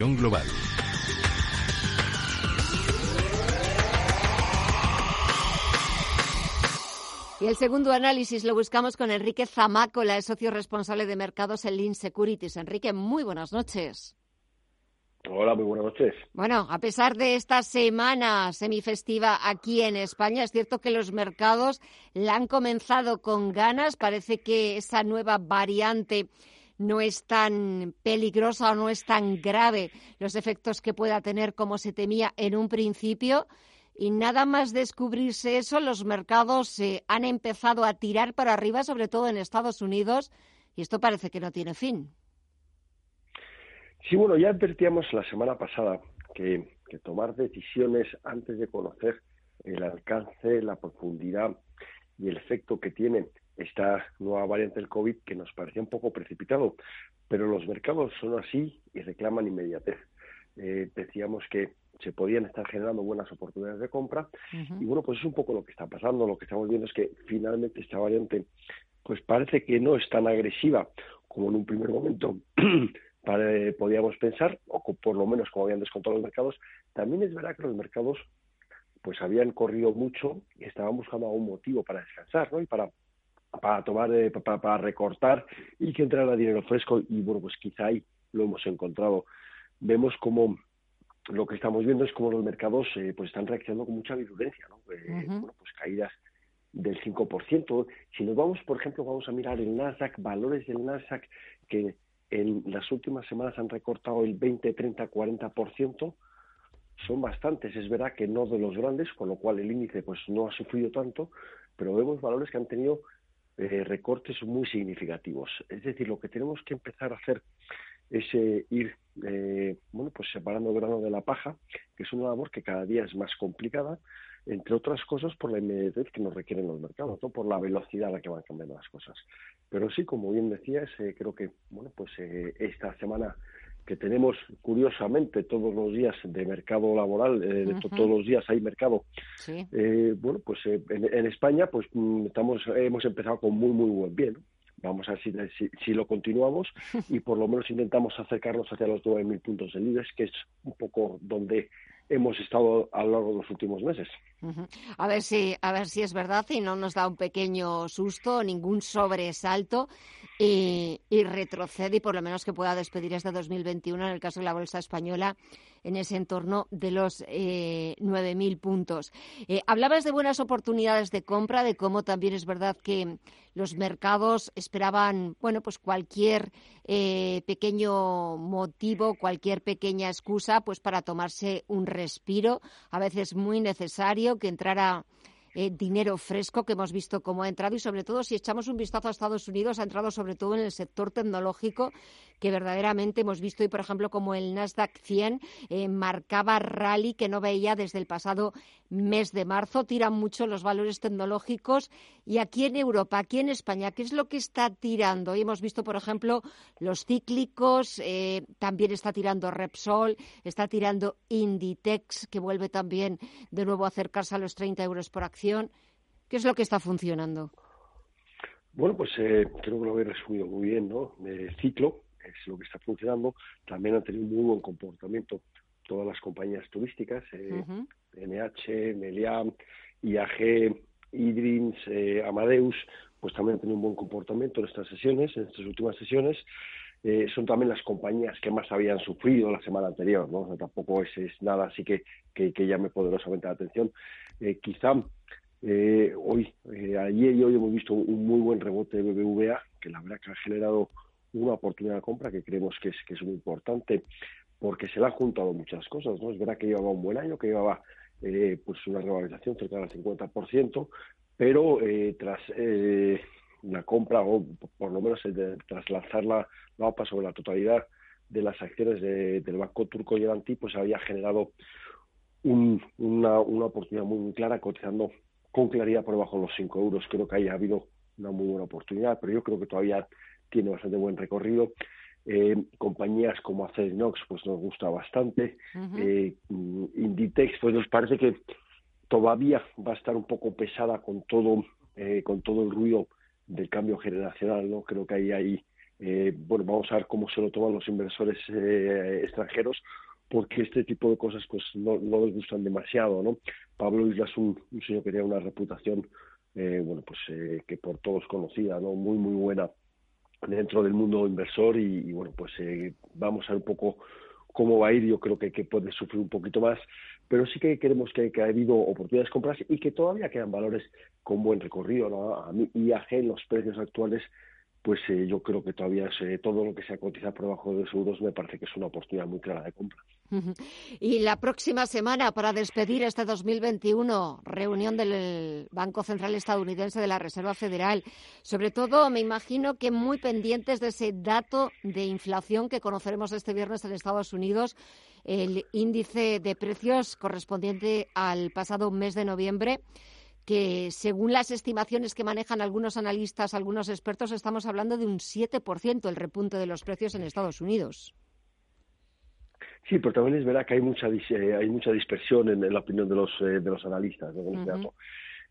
Global. Y el segundo análisis lo buscamos con Enrique Zamácola, el socio responsable de mercados en Lean Securities. Enrique, muy buenas noches. Hola, muy buenas noches. Bueno, a pesar de esta semana semifestiva aquí en España, es cierto que los mercados la han comenzado con ganas. Parece que esa nueva variante no es tan peligrosa o no es tan grave los efectos que pueda tener como se temía en un principio. Y nada más descubrirse eso, los mercados se han empezado a tirar para arriba, sobre todo en Estados Unidos, y esto parece que no tiene fin. Sí, bueno, ya advertíamos la semana pasada que, tomar decisiones antes de conocer el alcance, la profundidad y el efecto que tiene esta nueva variante del COVID, que nos parecía un poco precipitado, pero los mercados son así y reclaman inmediatez. Eh, decíamos que se podían estar generando buenas oportunidades de compra y bueno pues es un poco lo que está pasando lo que estamos viendo es que finalmente esta variante pues parece que no es tan agresiva como en un primer momento podíamos pensar o por lo menos como habían descontado los mercados también es verdad que los mercados pues habían corrido mucho y estaban buscando algún motivo para descansar ¿no? y para para tomar eh, para, para, recortar y que entrara dinero fresco y bueno pues quizá ahí lo hemos encontrado vemos como lo que estamos viendo es cómo los mercados eh, pues están reaccionando con mucha virulencia, ¿no? Eh, bueno, pues caídas del 5%. Si nos vamos, por ejemplo, vamos a mirar el Nasdaq, valores del Nasdaq que en las últimas semanas han recortado el 20, 30, 40%, son bastantes. Es verdad que no de los grandes, con lo cual el índice pues no ha sufrido tanto, pero vemos valores que han tenido eh, recortes muy significativos. Es decir, lo que tenemos que empezar a hacer es ir eh, bueno pues separando grano de la paja que es una labor que cada día es más complicada entre otras cosas por la inmediatez que nos requieren los mercados no por la velocidad a la que van cambiando las cosas pero sí como bien decías eh, creo que bueno pues eh, esta semana que tenemos curiosamente todos los días de mercado laboral, de todos los días hay mercado. bueno, pues en, España pues mm, estamos hemos empezado con muy muy buen bien. Vamos a ver si, si, lo continuamos y por lo menos intentamos acercarnos hacia los 9.000 puntos de líderes, que es un poco donde hemos estado a lo largo de los últimos meses. A ver si a ver si es verdad y no nos da un pequeño susto, ningún sobresalto y, y retrocede y por lo menos que pueda despedir este 2021 en el caso de la bolsa española en ese entorno de los eh, 9.000 puntos. Eh, hablabas de buenas oportunidades de compra, de cómo también es verdad que los mercados esperaban, bueno, pues cualquier eh, pequeño motivo, cualquier pequeña excusa, pues para tomarse un respiro, a veces muy necesario, que entrara eh, dinero fresco que hemos visto cómo ha entrado y sobre todo si echamos un vistazo a Estados Unidos ha entrado sobre todo en el sector tecnológico que verdaderamente hemos visto y por ejemplo como el Nasdaq 100 eh, marcaba rally que no veía desde el pasado mes de marzo. Tiran mucho los valores tecnológicos. Y aquí en Europa aquí en España qué es lo que está tirando y hemos visto por ejemplo los cíclicos eh, también está tirando Repsol está tirando Inditex que vuelve también de nuevo a acercarse a los 30 euros por acción ¿Qué es lo que está funcionando? Bueno, pues eh, creo que lo habéis resumido muy bien, ¿no? El ciclo es lo que está funcionando. También han tenido muy buen comportamiento todas las compañías turísticas, eh, NH, Meliá, IAG, Idrins, eh, Amadeus, pues también han tenido un buen comportamiento en estas sesiones, en estas últimas sesiones. Eh, son también las compañías que más habían sufrido la semana anterior, ¿no? tampoco es, es, nada así que, que, que llame poderosamente la atención. Eh, quizá eh, hoy, ayer y hoy hemos visto un muy buen rebote de BBVA, que la verdad que ha generado una oportunidad de compra que creemos que es, que es muy importante, porque se le han juntado muchas cosas, ¿no? Es verdad que llevaba un buen año, que llevaba pues una revalorización cercana al 50%, pero tras la compra, o por lo menos de, tras lanzar la, la OPA sobre la totalidad de las acciones del banco turco Yelanti pues había generado una, una oportunidad muy, clara cotizando con claridad por debajo de los 5 euros. Creo que ahí ha habido una muy buena oportunidad, pero yo creo que todavía tiene bastante buen recorrido. Eh, compañías como Acerinox pues nos gusta bastante. eh, Inditex pues nos parece que todavía va a estar un poco pesada con todo eh, con todo el ruido del cambio generacional, ¿no? Creo que ahí hay eh, bueno, vamos a ver cómo se lo toman los inversores eh, extranjeros, porque este tipo de cosas pues no, no les gustan demasiado, ¿no? Pablo Isla es un, señor que tiene una reputación, eh, bueno, pues eh, que por todos conocida, ¿no? Muy, muy buena dentro del mundo inversor y, y bueno, pues eh, vamos a ver un poco cómo va a ir. Yo creo que, puede sufrir un poquito más, pero sí que queremos que, que ha habido oportunidades de compras y que todavía quedan valores con buen recorrido, ¿no? A mí IAG los precios actuales pues eh, yo creo que todavía todo lo que se cotiza por debajo de 2 euros me parece que es una oportunidad muy clara de compra. Y la próxima semana, para despedir este 2021, reunión del Banco Central Estadounidense de la Reserva Federal. Sobre todo, me imagino que muy pendientes de ese dato de inflación que conoceremos este viernes en Estados Unidos, el índice de precios correspondiente al pasado mes de noviembre que según las estimaciones que manejan algunos analistas, algunos expertos, estamos hablando de un 7% el repunte de los precios en Estados Unidos. Sí, pero también es verdad que hay mucha eh, hay mucha dispersión en, en la opinión de los eh, de los analistas. ¿no? Uh -huh.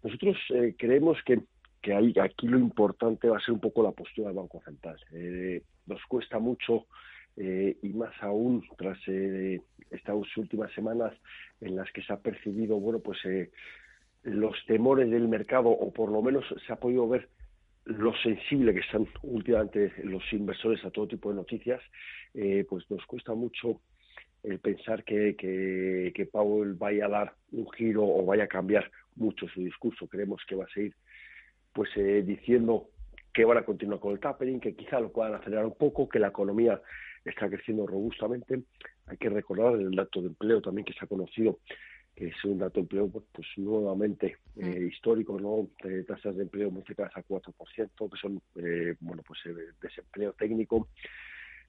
Nosotros eh, creemos que que hay, aquí lo importante va a ser un poco la postura del Banco Central. Eh, nos cuesta mucho y más aún tras estas últimas semanas en las que se ha percibido, bueno, pues los temores del mercado, o por lo menos se ha podido ver lo sensible que están últimamente los inversores a todo tipo de noticias, eh, pues nos cuesta mucho el pensar que, que, que, Powell vaya a dar un giro o vaya a cambiar mucho su discurso. Creemos que va a seguir pues eh, diciendo que van a continuar con el tapering, que quizá lo puedan acelerar un poco, que la economía está creciendo robustamente. Hay que recordar el dato de empleo también que se ha conocido que es un dato de empleo pues, pues nuevamente eh, histórico, ¿no? De tasas de empleo muy cercanas a 4%, que son, eh, bueno, pues eh, desempleo técnico.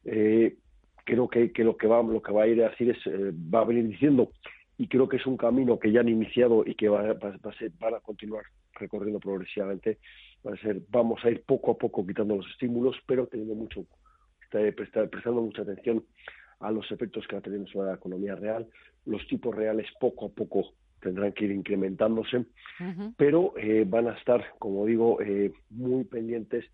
Eh, creo que, que, lo que va lo que va a ir a decir es, eh, va a venir diciendo, y creo que es un camino que ya han iniciado y que va, va, va a ser, van a continuar recorriendo progresivamente, va a ser, vamos a ir poco a poco quitando los estímulos, pero teniendo mucho, prestar, prestando mucha atención a los efectos que va a tener sobre la economía real. Los tipos reales poco a poco tendrán que ir incrementándose, uh -huh. pero eh, van a estar, como digo, eh, muy pendientes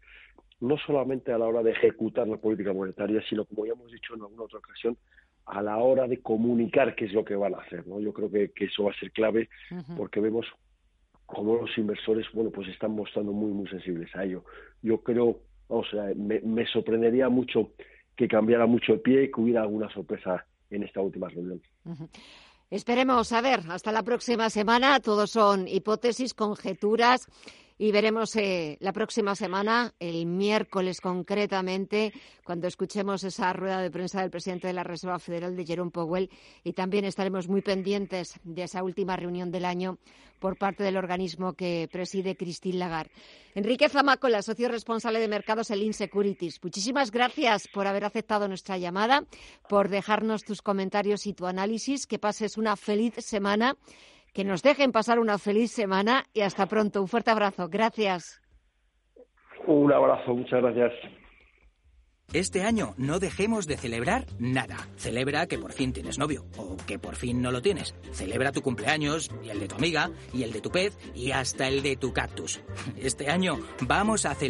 no solamente a la hora de ejecutar la política monetaria, sino, como ya hemos dicho en alguna otra ocasión, a la hora de comunicar qué es lo que van a hacer. ¿no? Yo creo que, que eso va a ser clave uh -huh. porque vemos como los inversores, bueno, pues están mostrando muy, muy sensibles a ello. Yo creo, o sea, me, me sorprendería mucho que cambiara mucho el pie y que hubiera alguna sorpresa en esta última reunión. Esperemos a ver, hasta la próxima semana. Todos son hipótesis, conjeturas y veremos eh, la próxima semana, el miércoles concretamente, cuando escuchemos esa rueda de prensa del presidente de la Reserva Federal, de Jerome Powell, y también estaremos muy pendientes de esa última reunión del año por parte del organismo que preside Christine Lagarde. Enrique Zamacola, socio responsable de mercados en Lean Securities. Muchísimas gracias por haber aceptado nuestra llamada, por dejarnos tus comentarios y tu análisis. Que pases una feliz semana que nos dejen pasar una feliz semana y hasta pronto. Un fuerte abrazo. Gracias. Un abrazo, muchas gracias. Este año no dejemos de celebrar nada. Celebra que por fin tienes novio o que por fin no lo tienes. Celebra tu cumpleaños y el de tu amiga y el de tu pez y hasta el de tu cactus. Este año vamos a celebrar